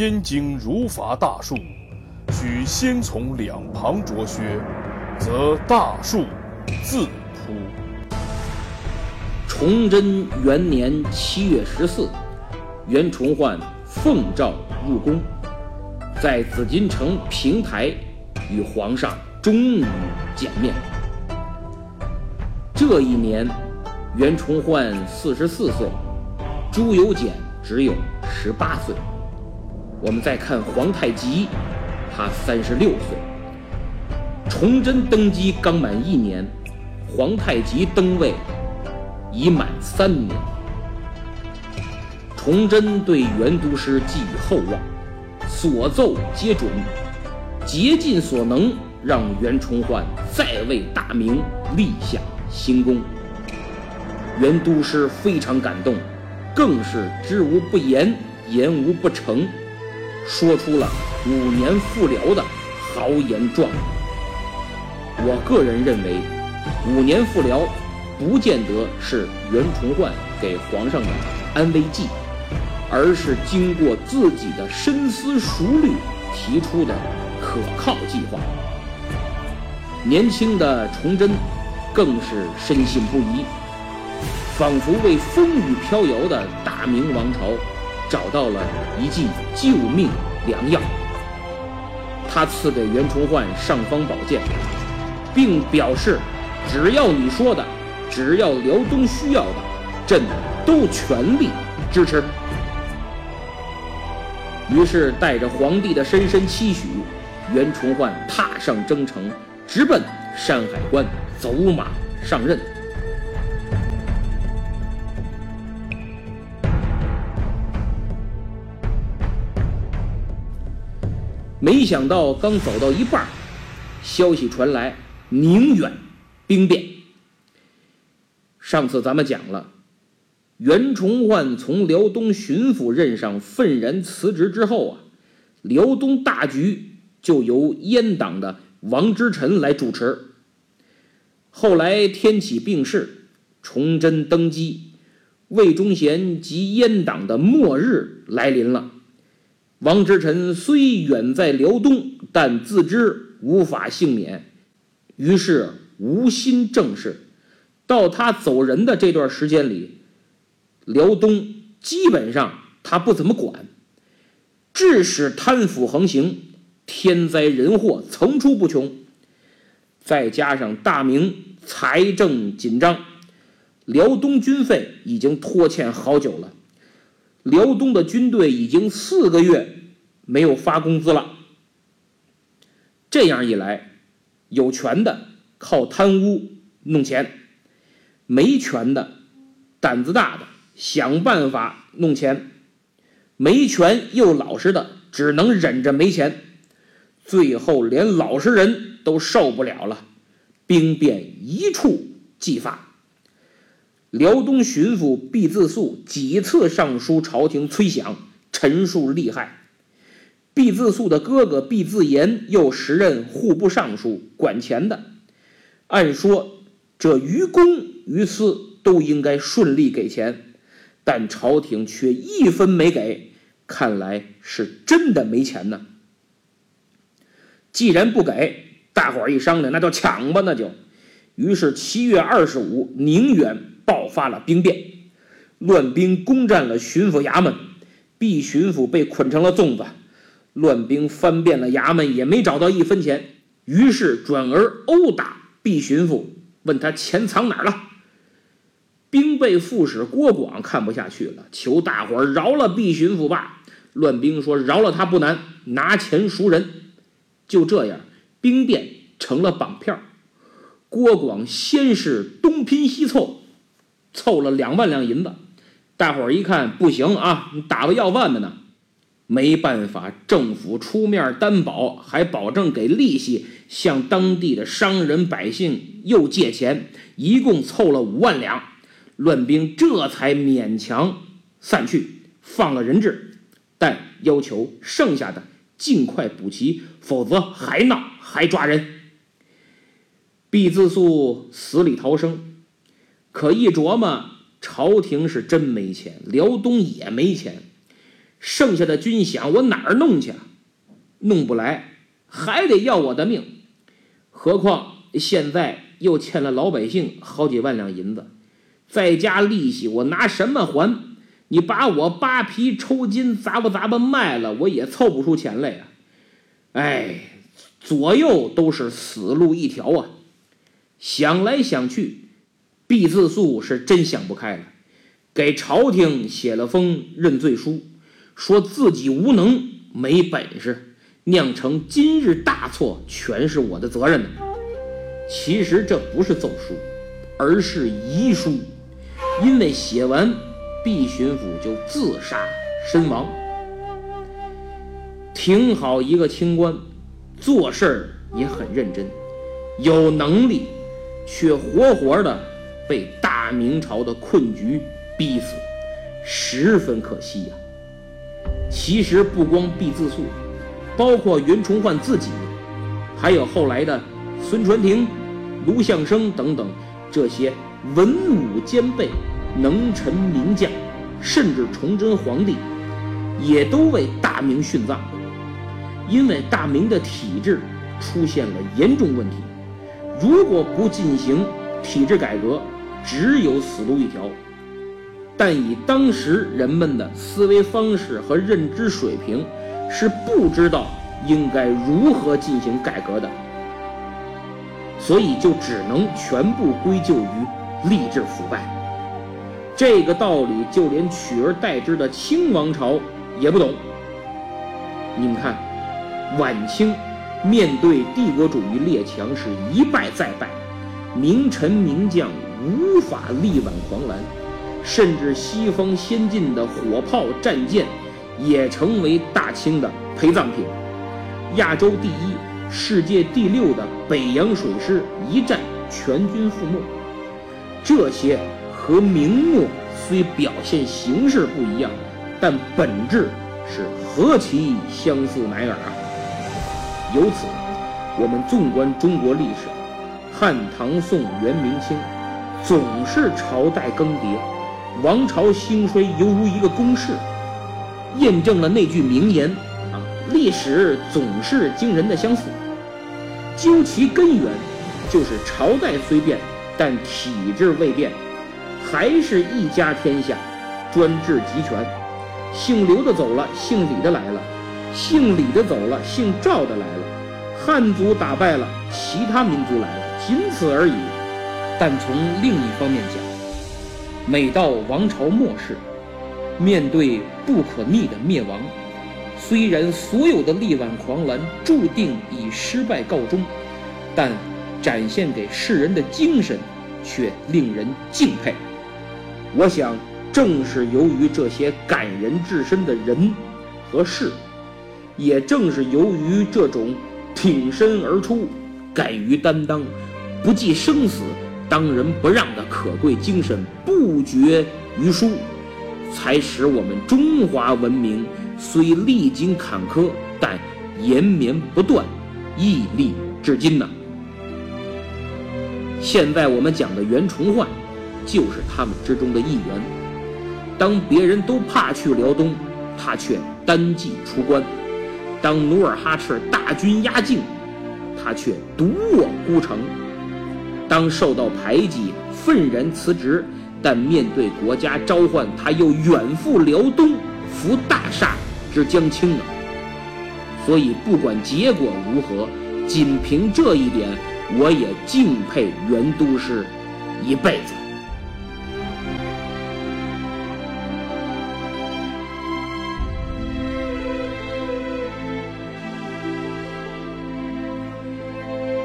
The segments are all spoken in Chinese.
燕京儒法大树，须先从两旁着靴，则大树自扑。崇祯元年七月十四，袁崇焕奉诏入宫，在紫禁城平台与皇上终于见面。这一年，袁崇焕四十四岁，朱由检只有十八岁。我们再看皇太极，他三十六岁。崇祯登基刚满一年，皇太极登位已满三年。崇祯对袁都师寄予厚望，所奏皆准，竭尽所能让袁崇焕再为大明立下新功。袁都师非常感动，更是知无不言，言无不成。说出了五年复辽的豪言壮语。我个人认为，五年复辽不见得是袁崇焕给皇上的安慰剂，而是经过自己的深思熟虑提出的可靠计划。年轻的崇祯更是深信不疑，仿佛为风雨飘摇的大明王朝。找到了一剂救命良药，他赐给袁崇焕尚方宝剑，并表示，只要你说的，只要辽东需要的，朕都全力支持。于是，带着皇帝的深深期许，袁崇焕踏上征程，直奔山海关，走马上任。没想到刚走到一半，消息传来宁远兵变。上次咱们讲了，袁崇焕从辽东巡抚任上愤然辞职之后啊，辽东大局就由阉党的王之臣来主持。后来天启病逝，崇祯登基，魏忠贤及阉党的末日来临了。王之臣虽远在辽东，但自知无法幸免，于是无心政事。到他走人的这段时间里，辽东基本上他不怎么管，致使贪腐横行，天灾人祸层出不穷。再加上大明财政紧张，辽东军费已经拖欠好久了。辽东的军队已经四个月没有发工资了。这样一来，有权的靠贪污弄钱，没权的胆子大的想办法弄钱，没权又老实的只能忍着没钱，最后连老实人都受不了了，兵变一触即发。辽东巡抚毕自肃几次上书朝廷催饷，陈述利害。毕自肃的哥哥毕自严又时任户部尚书，管钱的。按说这于公于私都应该顺利给钱，但朝廷却一分没给，看来是真的没钱呢。既然不给，大伙儿一商量，那就抢吧，那就。于是七月二十五，宁远爆发了兵变，乱兵攻占了巡抚衙门，毕巡抚被捆成了粽子。乱兵翻遍了衙门，也没找到一分钱，于是转而殴打毕巡抚，问他钱藏哪儿了。兵备副使郭广看不下去了，求大伙儿饶了毕巡抚吧。乱兵说：“饶了他不难，拿钱赎人。”就这样，兵变成了绑票。郭广先是东拼西凑，凑了两万两银子。大伙儿一看不行啊，你打个要饭的呢？没办法，政府出面担保，还保证给利息，向当地的商人百姓又借钱，一共凑了五万两。乱兵这才勉强散去，放了人质，但要求剩下的。尽快补齐，否则还闹还抓人。毕自肃死里逃生，可一琢磨，朝廷是真没钱，辽东也没钱，剩下的军饷我哪儿弄去啊？弄不来，还得要我的命。何况现在又欠了老百姓好几万两银子，再加利息，我拿什么还？你把我扒皮抽筋砸吧砸吧卖了，我也凑不出钱来呀！哎，左右都是死路一条啊！想来想去，毕自肃是真想不开了，给朝廷写了封认罪书，说自己无能没本事，酿成今日大错，全是我的责任呢。其实这不是奏书，而是遗书，因为写完。毕巡抚就自杀身亡。挺好一个清官，做事儿也很认真，有能力，却活活的被大明朝的困局逼死，十分可惜呀。其实不光毕自肃，包括袁崇焕自己，还有后来的孙传庭、卢象升等等这些文武兼备。能臣名将，甚至崇祯皇帝，也都为大明殉葬。因为大明的体制出现了严重问题，如果不进行体制改革，只有死路一条。但以当时人们的思维方式和认知水平，是不知道应该如何进行改革的，所以就只能全部归咎于吏治腐败。这个道理，就连取而代之的清王朝也不懂。你们看，晚清面对帝国主义列强是一败再败，名臣名将无法力挽狂澜，甚至西方先进的火炮战舰也成为大清的陪葬品。亚洲第一、世界第六的北洋水师一战全军覆没，这些。和明末虽表现形式不一样，但本质是何其相似乃尔啊！由此，我们纵观中国历史，汉、唐、宋、元、明、清，总是朝代更迭，王朝兴衰犹如一个公式，验证了那句名言啊：历史总是惊人的相似。究其根源，就是朝代虽变，但体制未变。还是一家天下，专制集权。姓刘的走了，姓李的来了；姓李的走了，姓赵的来了。汉族打败了，其他民族来了，仅此而已。但从另一方面讲，每到王朝末世，面对不可逆的灭亡，虽然所有的力挽狂澜注定以失败告终，但展现给世人的精神却令人敬佩。我想，正是由于这些感人至深的人和事，也正是由于这种挺身而出、敢于担当、不计生死、当仁不让的可贵精神不绝于书，才使我们中华文明虽历经坎坷，但延绵不断，屹立至今呢。现在我们讲的袁崇焕。就是他们之中的一员。当别人都怕去辽东，他却单骑出关；当努尔哈赤大军压境，他却独卧孤城。当受到排挤，愤然辞职，但面对国家召唤，他又远赴辽东，扶大厦之将倾啊！所以不管结果如何，仅凭这一点，我也敬佩袁都师一辈子。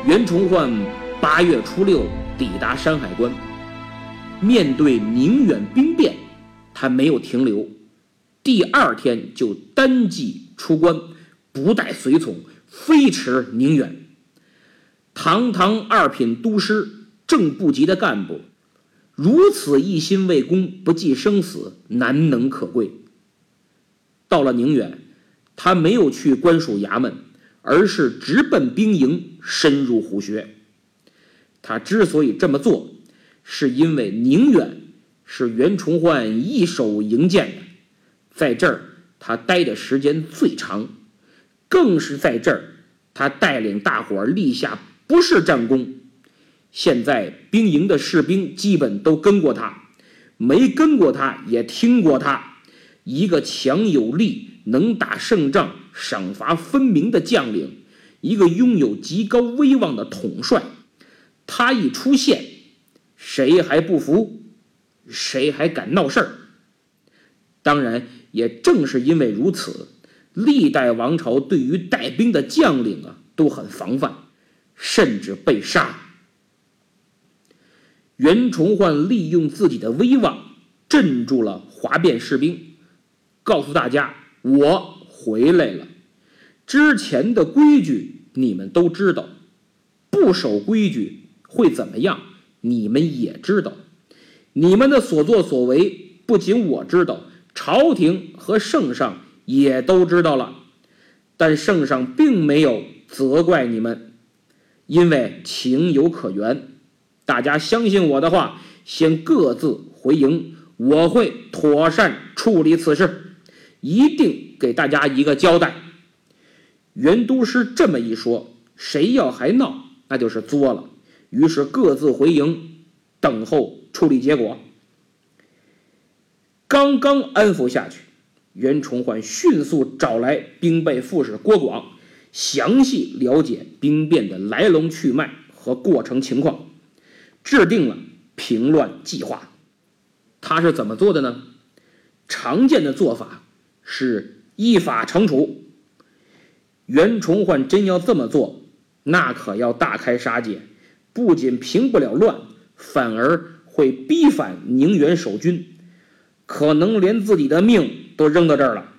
袁崇焕八月初六抵达山海关，面对宁远兵变，他没有停留，第二天就单骑出关，不带随从，飞驰宁远。堂堂二品都师，正部级的干部，如此一心为公，不计生死，难能可贵。到了宁远，他没有去官署衙门。而是直奔兵营，深入虎穴。他之所以这么做，是因为宁远是袁崇焕一手营建的，在这儿他待的时间最长，更是在这儿他带领大伙儿立下不世战功。现在兵营的士兵基本都跟过他，没跟过他也听过他，一个强有力。能打胜仗、赏罚分明的将领，一个拥有极高威望的统帅，他一出现，谁还不服？谁还敢闹事儿？当然，也正是因为如此，历代王朝对于带兵的将领啊都很防范，甚至被杀。袁崇焕利用自己的威望镇住了哗变士兵，告诉大家。我回来了，之前的规矩你们都知道，不守规矩会怎么样？你们也知道，你们的所作所为不仅我知道，朝廷和圣上也都知道了，但圣上并没有责怪你们，因为情有可原。大家相信我的话，先各自回营，我会妥善处理此事。一定给大家一个交代。袁都师这么一说，谁要还闹，那就是作了。于是各自回营，等候处理结果。刚刚安抚下去，袁崇焕迅速找来兵备副使郭广，详细了解兵变的来龙去脉和过程情况，制定了平乱计划。他是怎么做的呢？常见的做法。是依法惩处。袁崇焕真要这么做，那可要大开杀戒，不仅平不了乱，反而会逼反宁远守军，可能连自己的命都扔到这儿了。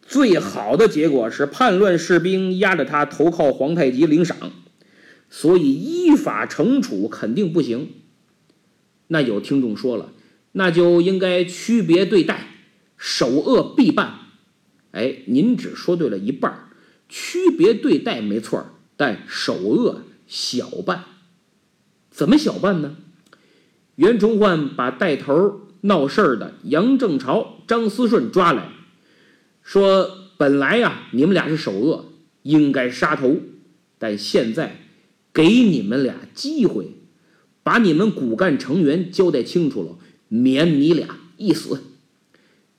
最好的结果是叛乱士兵压着他投靠皇太极领赏，所以依法惩处肯定不行。那有听众说了，那就应该区别对待，首恶必办。哎，您只说对了一半区别对待没错但首恶小办，怎么小办呢？袁崇焕把带头闹事儿的杨正朝、张思顺抓来，说：“本来呀，你们俩是首恶，应该杀头，但现在给你们俩机会，把你们骨干成员交代清楚了，免你俩一死。”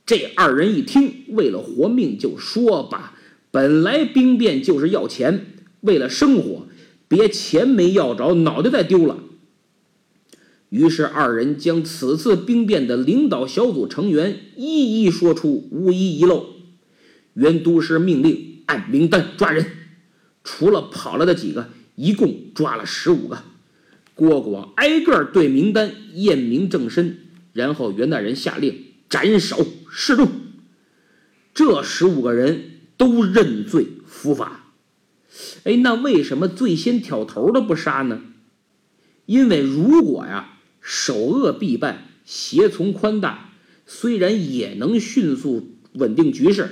这二人一听，为了活命就说吧。本来兵变就是要钱，为了生活，别钱没要着，脑袋再丢了。于是二人将此次兵变的领导小组成员一一说出，无一遗漏。袁都师命令按名单抓人，除了跑了的几个，一共抓了十五个。郭广挨个对名单验明正身，然后袁大人下令。斩首示众，这十五个人都认罪伏法。哎，那为什么最先挑头的不杀呢？因为如果呀，首恶必办，胁从宽大，虽然也能迅速稳定局势，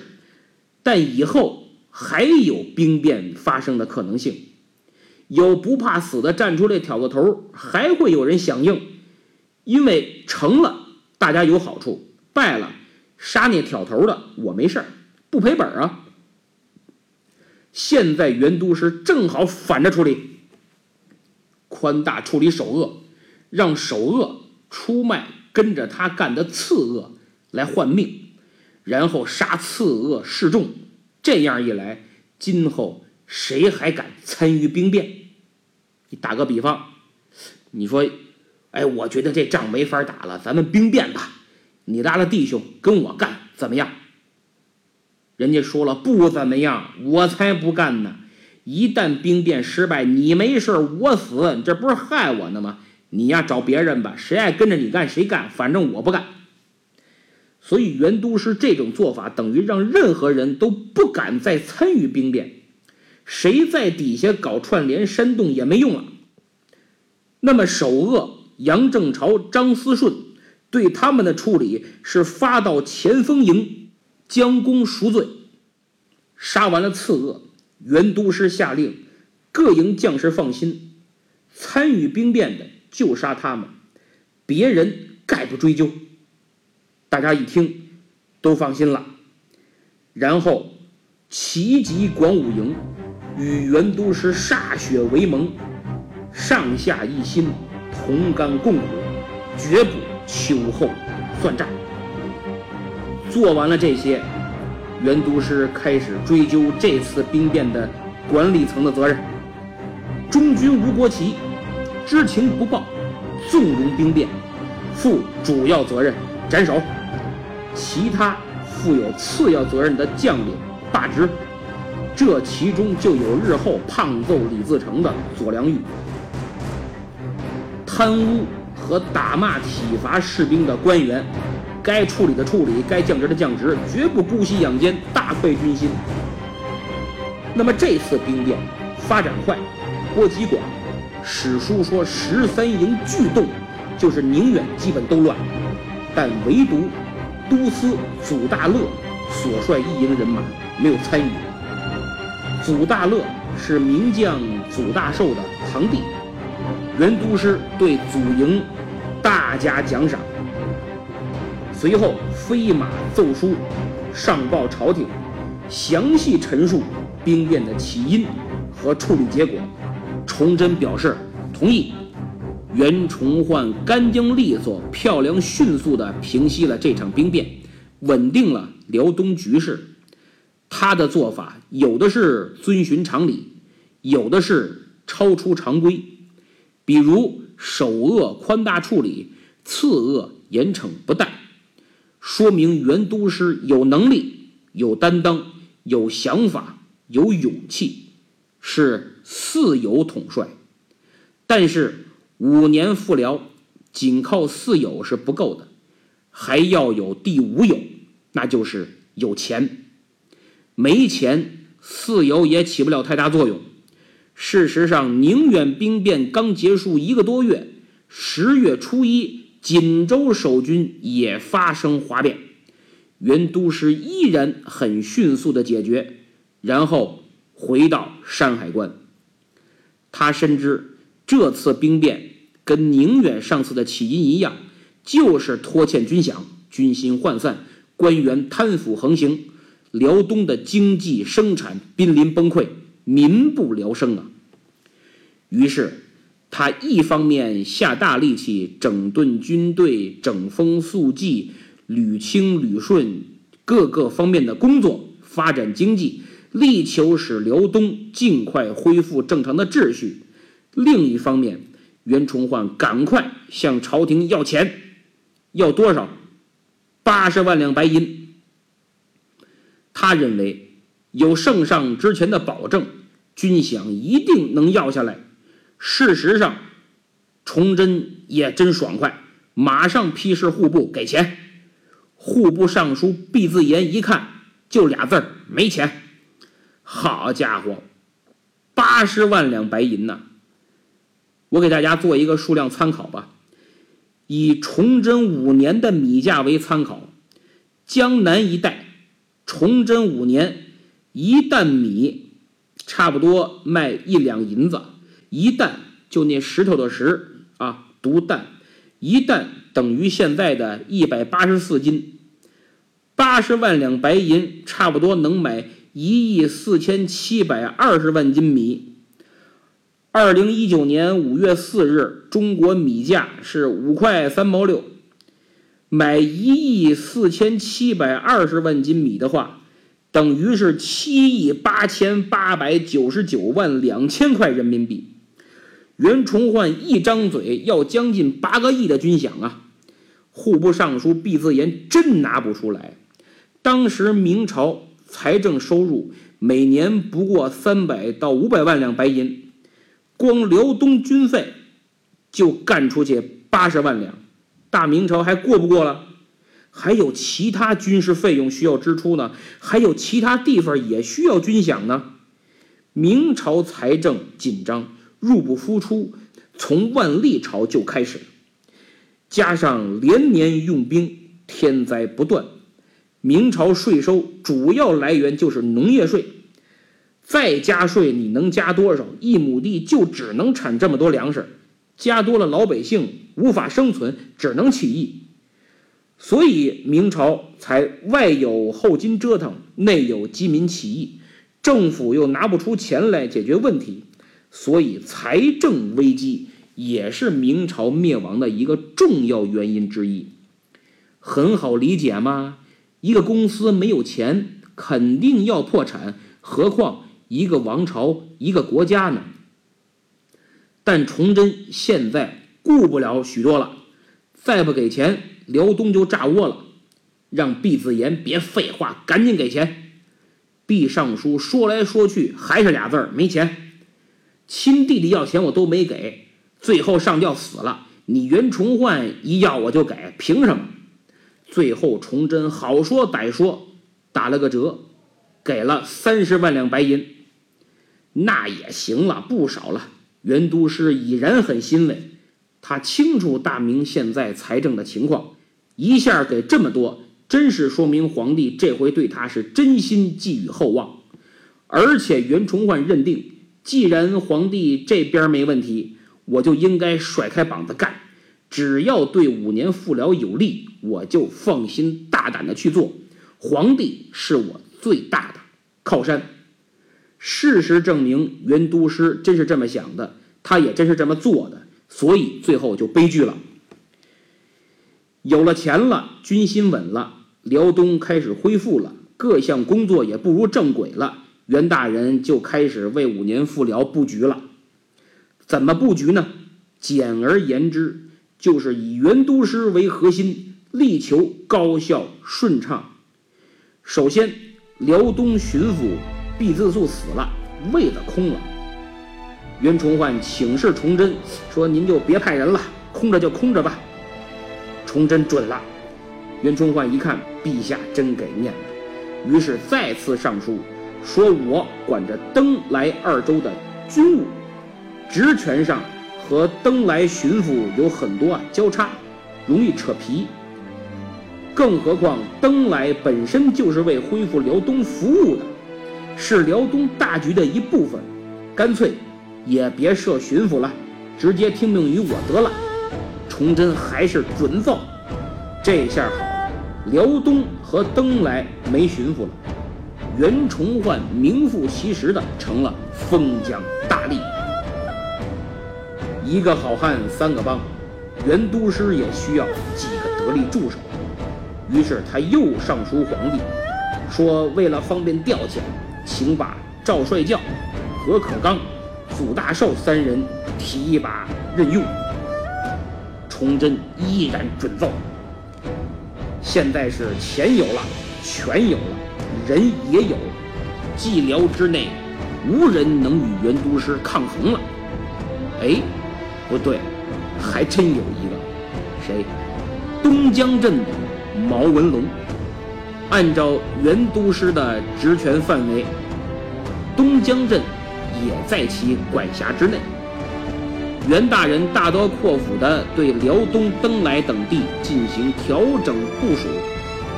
但以后还有兵变发生的可能性。有不怕死的站出来挑个头，还会有人响应，因为成了大家有好处。败了，杀那挑头的，我没事儿，不赔本啊。现在袁都师正好反着处理，宽大处理首恶，让首恶出卖跟着他干的次恶来换命，然后杀次恶示众。这样一来，今后谁还敢参与兵变？你打个比方，你说，哎，我觉得这仗没法打了，咱们兵变吧。你拉了弟兄跟我干，怎么样？人家说了不怎么样，我才不干呢！一旦兵变失败，你没事我死，你这不是害我呢吗？你呀，找别人吧，谁爱跟着你干谁干，反正我不干。所以袁都师这种做法，等于让任何人都不敢再参与兵变，谁在底下搞串联煽动也没用了。那么首恶杨正朝、张思顺对他们的处理是发到前锋营。将功赎罪，杀完了次恶，袁都师下令各营将士放心，参与兵变的就杀他们，别人概不追究。大家一听都放心了，然后齐集广武营，与袁都师歃血为盟，上下一心，同甘共苦，绝不秋后算账。做完了这些，袁都师开始追究这次兵变的管理层的责任。中军吴国奇知情不报，纵容兵变，负主要责任，斩首；其他负有次要责任的将领罢职。这其中就有日后胖揍李自成的左良玉，贪污和打骂体罚士兵的官员。该处理的处理，该降职的降职，绝不姑息养奸，大快军心。那么这次兵变发展快，波及广，史书说十三营俱动，就是宁远基本都乱，但唯独都司祖大乐所率一营人马没有参与。祖大乐是名将祖大寿的堂弟，原都师对祖营大加奖赏。随后飞马奏书，上报朝廷，详细陈述兵变的起因和处理结果。崇祯表示同意。袁崇焕干净利索、漂亮迅速地平息了这场兵变，稳定了辽东局势。他的做法有的是遵循常理，有的是超出常规。比如首恶宽大处理，次恶严惩不贷。说明袁都师有能力、有担当、有想法、有勇气，是四有统帅。但是五年复辽，仅靠四有是不够的，还要有第五有，那就是有钱。没钱，四有也起不了太大作用。事实上，宁远兵变刚结束一个多月，十月初一。锦州守军也发生哗变，袁都师依然很迅速的解决，然后回到山海关。他深知这次兵变跟宁远上次的起因一样，就是拖欠军饷，军心涣散，官员贪腐横行，辽东的经济生产濒临崩溃，民不聊生啊。于是。他一方面下大力气整顿军队、整风肃纪、捋清捋顺各个方面的工作，发展经济，力求使辽东尽快恢复正常的秩序；另一方面，袁崇焕赶快向朝廷要钱，要多少？八十万两白银。他认为有圣上之前的保证，军饷一定能要下来。事实上，崇祯也真爽快，马上批示户部给钱。户部尚书毕自严一看，就俩字儿：没钱。好家伙，八十万两白银呐！我给大家做一个数量参考吧，以崇祯五年的米价为参考，江南一带，崇祯五年一担米差不多卖一两银子。一担就那石头的石啊，独担，一担等于现在的一百八十四斤，八十万两白银差不多能买一亿四千七百二十万斤米。二零一九年五月四日，中国米价是五块三毛六。买一亿四千七百二十万斤米的话，等于是七亿八千八百九十九万两千块人民币。袁崇焕一张嘴要将近八个亿的军饷啊！户部尚书毕自严真拿不出来。当时明朝财政收入每年不过三百到五百万两白银，光辽东军费就干出去八十万两。大明朝还过不过了？还有其他军事费用需要支出呢，还有其他地方也需要军饷呢。明朝财政紧张，入不敷出，从万历朝就开始，加上连年用兵，天灾不断，明朝税收主要来源就是农业税，再加税你能加多少？一亩地就只能产这么多粮食。加多了，老百姓无法生存，只能起义，所以明朝才外有后金折腾，内有饥民起义，政府又拿不出钱来解决问题，所以财政危机也是明朝灭亡的一个重要原因之一。很好理解吗？一个公司没有钱，肯定要破产，何况一个王朝、一个国家呢？但崇祯现在顾不了许多了，再不给钱，辽东就炸窝了。让毕自严别废话，赶紧给钱。毕尚书说来说去还是俩字儿：没钱。亲弟弟要钱我都没给，最后上吊死了。你袁崇焕一要我就给，凭什么？最后崇祯好说歹说，打了个折，给了三十万两白银，那也行了，不少了。袁都师已然很欣慰，他清楚大明现在财政的情况，一下给这么多，真是说明皇帝这回对他是真心寄予厚望。而且袁崇焕认定，既然皇帝这边没问题，我就应该甩开膀子干，只要对五年复辽有利，我就放心大胆的去做。皇帝是我最大的靠山。事实证明，袁都师真是这么想的，他也真是这么做的，所以最后就悲剧了。有了钱了，军心稳了，辽东开始恢复了，各项工作也步入正轨了，袁大人就开始为五年复辽布局了。怎么布局呢？简而言之，就是以袁都师为核心，力求高效顺畅。首先，辽东巡抚。毕自肃死了，位子空了。袁崇焕请示崇祯说：“您就别派人了，空着就空着吧。”崇祯准了。袁崇焕一看，陛下真给面子，于是再次上书说：“我管着登莱二州的军务，职权上和登莱巡抚有很多啊交叉，容易扯皮。更何况登莱本身就是为恢复辽东服务的。”是辽东大局的一部分，干脆也别设巡抚了，直接听命于我得了。崇祯还是准奏，这下好，辽东和登莱没巡抚了，袁崇焕名副其实的成了封疆大吏。一个好汉三个帮，袁都师也需要几个得力助手，于是他又上书皇帝，说为了方便调遣。请把赵帅教、何可刚、祖大寿三人提拔任用。崇祯依然准奏。现在是钱有了，权有了，人也有了，蓟辽之内无人能与袁都师抗衡了。哎，不对，还真有一个，谁？东江镇的毛文龙。按照袁都师的职权范围，东江镇也在其管辖之内。袁大人大刀阔斧地对辽东、登莱等地进行调整部署，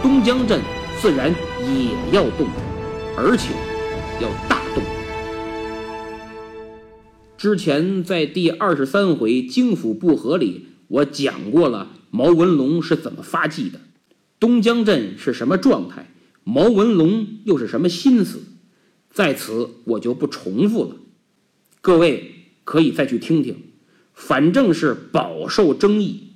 东江镇自然也要动，而且要大。之前在第二十三回京府不和里，我讲过了毛文龙是怎么发迹的。东江镇是什么状态？毛文龙又是什么心思？在此我就不重复了，各位可以再去听听，反正是饱受争议。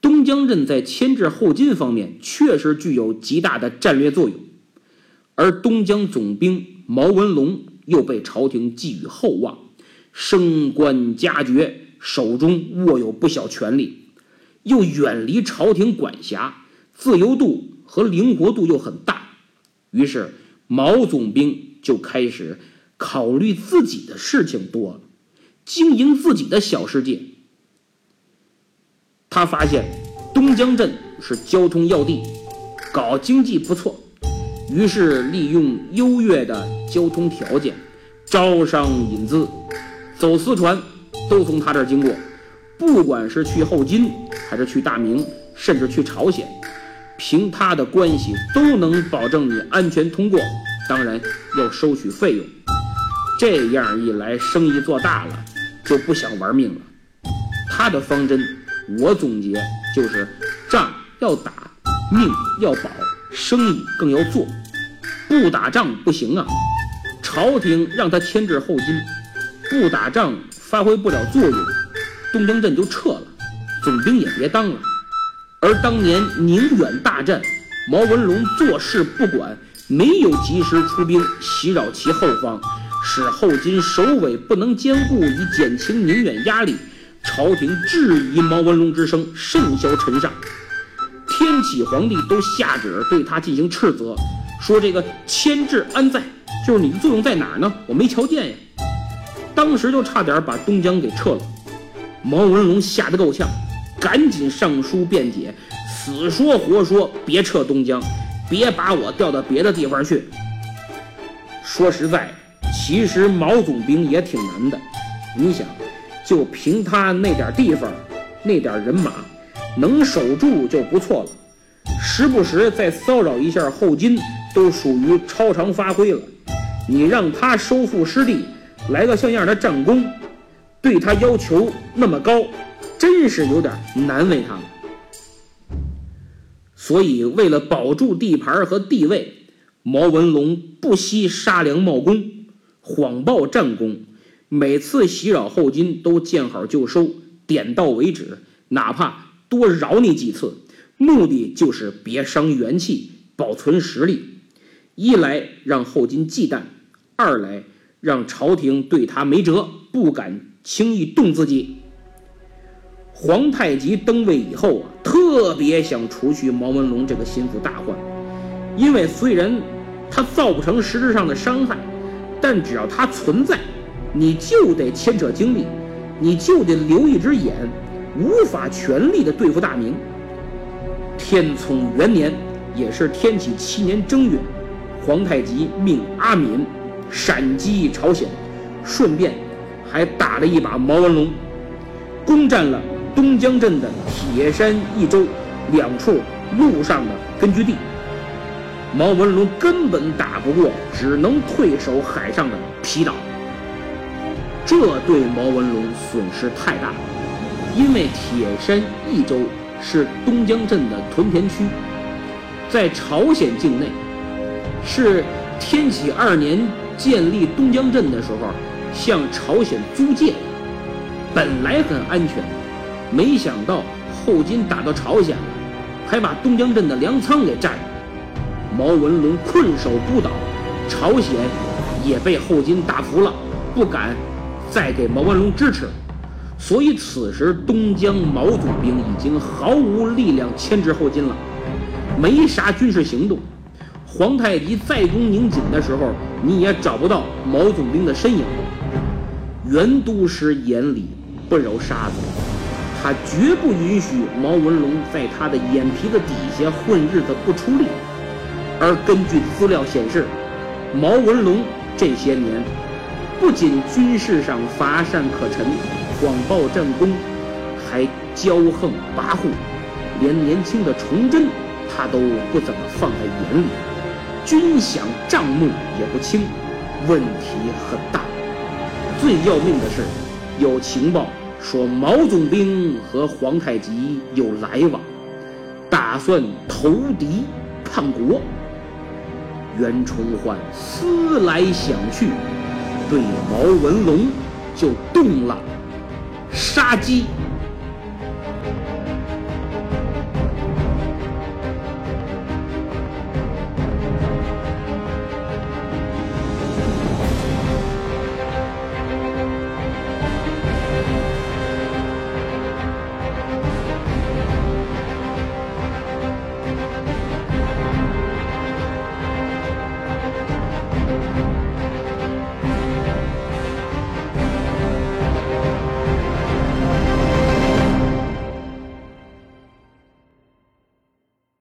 东江镇在牵制后金方面确实具有极大的战略作用，而东江总兵毛文龙又被朝廷寄予厚望，升官加爵，手中握有不小权力，又远离朝廷管辖，自由度和灵活度又很大，于是毛总兵就开始考虑自己的事情多了，经营自己的小世界。他发现东江镇是交通要地，搞经济不错，于是利用优越的交通条件，招商引资，走私船都从他这儿经过，不管是去后金，还是去大明，甚至去朝鲜，凭他的关系都能保证你安全通过，当然要收取费用。这样一来，生意做大了，就不想玩命了。他的方针。我总结就是：仗要打，命要保，生意更要做。不打仗不行啊！朝廷让他牵制后金，不打仗发挥不了作用，东江镇就撤了，总兵也别当了。而当年宁远大战，毛文龙坐视不管，没有及时出兵袭扰其后方，使后金首尾不能兼顾，以减轻宁远压力。朝廷质疑毛文龙之声甚嚣尘上，天启皇帝都下旨对他进行斥责，说这个牵制安在？就是你的作用在哪儿呢？我没瞧见呀！当时就差点把东江给撤了。毛文龙吓得够呛，赶紧上书辩解，死说活说别撤东江，别把我调到别的地方去。说实在，其实毛总兵也挺难的，你想。就凭他那点地方，那点人马，能守住就不错了。时不时再骚扰一下后金，都属于超常发挥了。你让他收复失地，来个像样的战功，对他要求那么高，真是有点难为他了。所以，为了保住地盘和地位，毛文龙不惜杀良冒功，谎报战功。每次袭扰后金都见好就收，点到为止，哪怕多饶你几次，目的就是别伤元气，保存实力。一来让后金忌惮，二来让朝廷对他没辙，不敢轻易动自己。皇太极登位以后啊，特别想除去毛文龙这个心腹大患，因为虽然他造不成实质上的伤害，但只要他存在。你就得牵扯精力，你就得留一只眼，无法全力的对付大明。天聪元年，也是天启七年正月，皇太极命阿敏闪击朝鲜，顺便还打了一把毛文龙，攻占了东江镇的铁山一州两处陆上的根据地。毛文龙根本打不过，只能退守海上的皮岛。这对毛文龙损失太大，因为铁山一州是东江镇的屯田区，在朝鲜境内，是天启二年建立东江镇的时候向朝鲜租借，本来很安全，没想到后金打到朝鲜了，还把东江镇的粮仓给占了，毛文龙困守孤岛，朝鲜也被后金打服了，不敢。再给毛文龙支持，所以此时东江毛总兵已经毫无力量牵制后金了，没啥军事行动。皇太极再攻宁锦的时候，你也找不到毛总兵的身影。袁都师眼里不揉沙子，他绝不允许毛文龙在他的眼皮子底下混日子不出力。而根据资料显示，毛文龙这些年。不仅军事上乏善可陈、谎报战功，还骄横跋扈，连年轻的崇祯他都不怎么放在眼里，军饷账目也不清，问题很大。最要命的是，有情报说毛总兵和皇太极有来往，打算投敌叛国。袁崇焕思来想去，对毛文龙就动了杀机。